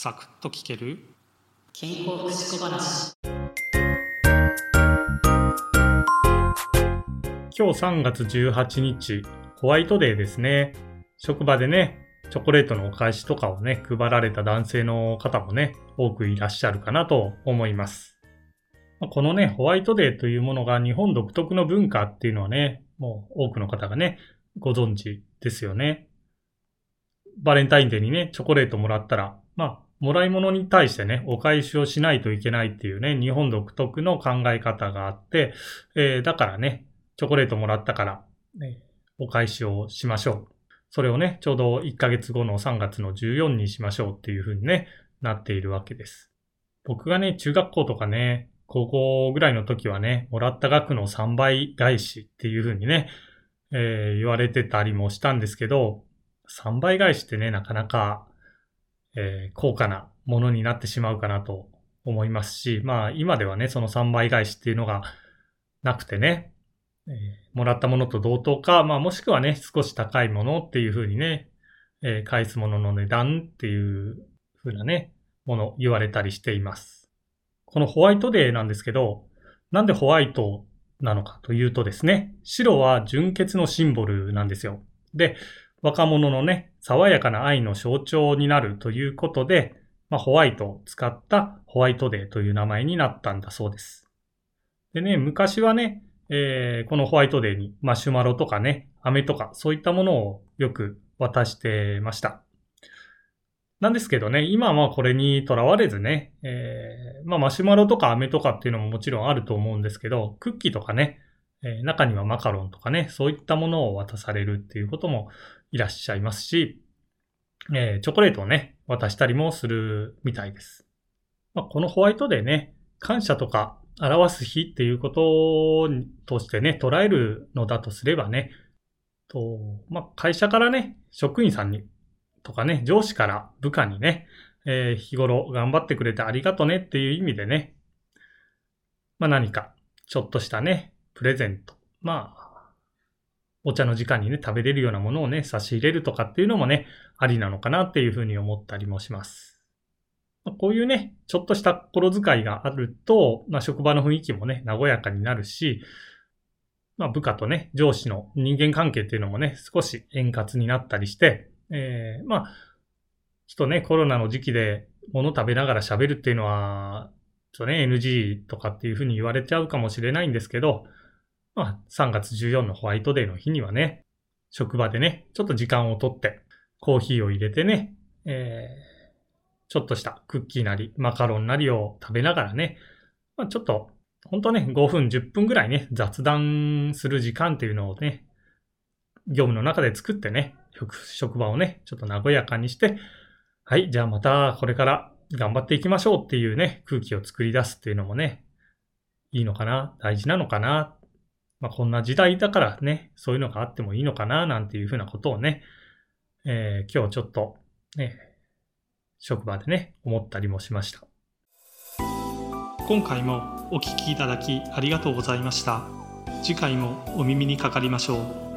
サクッと聞ける？健康福祉小話。今日3月18日ホワイトデーですね。職場でねチョコレートのお返しとかをね配られた男性の方もね多くいらっしゃるかなと思います。このねホワイトデーというものが日本独特の文化っていうのはねもう多くの方がねご存知ですよね。バレンタインデーにねチョコレートもらったらまあもらい物に対してね、お返しをしないといけないっていうね、日本独特の考え方があって、えー、だからね、チョコレートもらったから、ね、お返しをしましょう。それをね、ちょうど1ヶ月後の3月の14にしましょうっていう風にね、なっているわけです。僕がね、中学校とかね、高校ぐらいの時はね、もらった額の3倍返しっていう風にね、えー、言われてたりもしたんですけど、3倍返しってね、なかなかえー、高価なものになってしまうかなと思いますし、まあ今ではね、その3倍返しっていうのがなくてね、えー、もらったものと同等か、まあもしくはね、少し高いものっていうふうにね、えー、返すものの値段っていうふうなね、もの言われたりしています。このホワイトデーなんですけど、なんでホワイトなのかというとですね、白は純潔のシンボルなんですよ。で、若者のね、爽やかな愛の象徴になるということで、まあ、ホワイトを使ったホワイトデーという名前になったんだそうです。でね、昔はね、えー、このホワイトデーにマシュマロとかね、飴とかそういったものをよく渡してました。なんですけどね、今はこれにとらわれずね、えー、まあマシュマロとか飴とかっていうのももちろんあると思うんですけど、クッキーとかね、えー、中にはマカロンとかね、そういったものを渡されるっていうこともいらっしゃいますし、えー、チョコレートをね、渡したりもするみたいです。まあ、このホワイトデーね、感謝とか表す日っていうこととしてね、捉えるのだとすればね、とまあ、会社からね、職員さんにとかね、上司から部下にね、えー、日頃頑張ってくれてありがとねっていう意味でね、まあ何かちょっとしたね、プレゼント。まあ、お茶の時間にね、食べれるようなものをね、差し入れるとかっていうのもね、ありなのかなっていうふうに思ったりもします。ま、こういうね、ちょっとした心遣いがあると、まあ、職場の雰囲気もね、和やかになるし、まあ、部下とね、上司の人間関係っていうのもね、少し円滑になったりして、えー、まあ、ちょっとね、コロナの時期で物食べながら喋るっていうのは、ちょっとね、NG とかっていうふうに言われちゃうかもしれないんですけど、まあ、3月14のホワイトデーの日にはね、職場でね、ちょっと時間をとって、コーヒーを入れてね、えー、ちょっとしたクッキーなり、マカロンなりを食べながらね、まあ、ちょっと、ほんとね、5分、10分ぐらいね、雑談する時間っていうのをね、業務の中で作ってね、職場をね、ちょっと和やかにして、はい、じゃあまたこれから頑張っていきましょうっていうね、空気を作り出すっていうのもね、いいのかな、大事なのかなまあ、こんな時代だからね、そういうのがあってもいいのかな、なんていうふうなことをね、えー、今日ちょっとね、職場でね、思ったりもしました。今回もお聴きいただきありがとうございました。次回もお耳にかかりましょう。